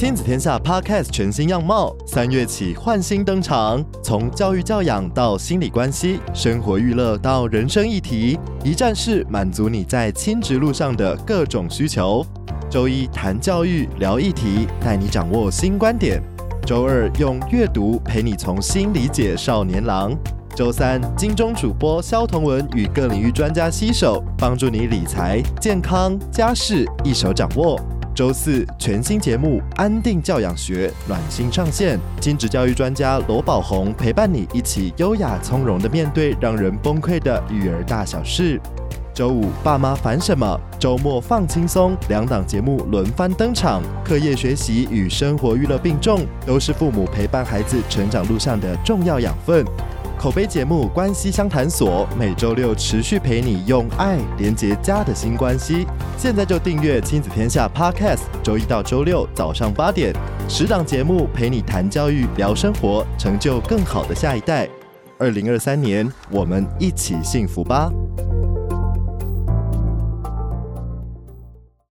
亲子天下 Podcast 全新样貌，三月起换新登场。从教育教养到心理关系，生活娱乐到人生议题，一站式满足你在亲职路上的各种需求。周一谈教育，聊议题，带你掌握新观点。周二用阅读陪你从新理解少年郎。周三，金钟主播萧同文与各领域专家携手，帮助你理财、健康、家事一手掌握。周四，全新节目《安定教养学》暖心上线，亲职教育专家罗宝红陪伴你一起优雅从容地面对让人崩溃的育儿大小事。周五，爸妈烦什么？周末放轻松，两档节目轮番登场，课业学习与生活娱乐并重，都是父母陪伴孩子成长路上的重要养分。口碑节目《关系相谈所》每周六持续陪你用爱连接家的新关系。现在就订阅亲子天下 Podcast，周一到周六早上八点，十档节目陪你谈教育、聊生活，成就更好的下一代。二零二三年，我们一起幸福吧！